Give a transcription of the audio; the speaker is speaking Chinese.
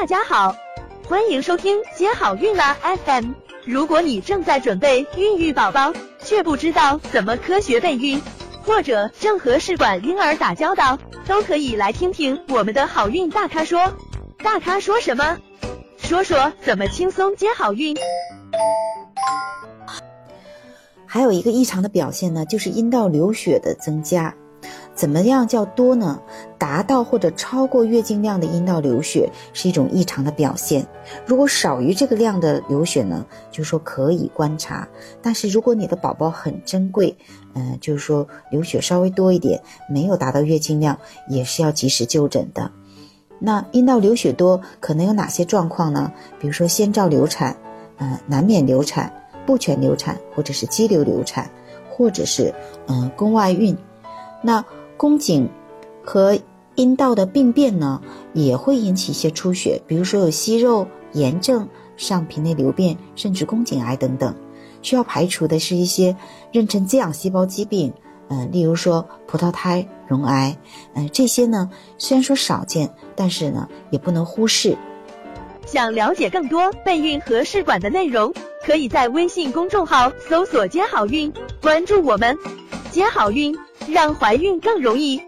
大家好，欢迎收听接好运啦 FM。如果你正在准备孕育宝宝，却不知道怎么科学备孕，或者正和试管婴儿打交道，都可以来听听我们的好运大咖说。大咖说什么？说说怎么轻松接好运。还有一个异常的表现呢，就是阴道流血的增加。怎么样叫多呢？达到或者超过月经量的阴道流血是一种异常的表现。如果少于这个量的流血呢，就说可以观察。但是如果你的宝宝很珍贵，嗯，就是说流血稍微多一点，没有达到月经量，也是要及时就诊的。那阴道流血多可能有哪些状况呢？比如说先兆流产，嗯，难免流产、不全流产，或者是肌瘤流产，或者是嗯宫外孕。那宫颈和阴道的病变呢，也会引起一些出血，比如说有息肉、炎症、上皮内瘤变，甚至宫颈癌等等。需要排除的是一些妊娠滋养细胞疾病，嗯，例如说葡萄胎、绒癌，嗯，这些呢虽然说少见，但是呢也不能忽视。想了解更多备孕和试管的内容，可以在微信公众号搜索“接好运”，关注我们，接好运。让怀孕更容易。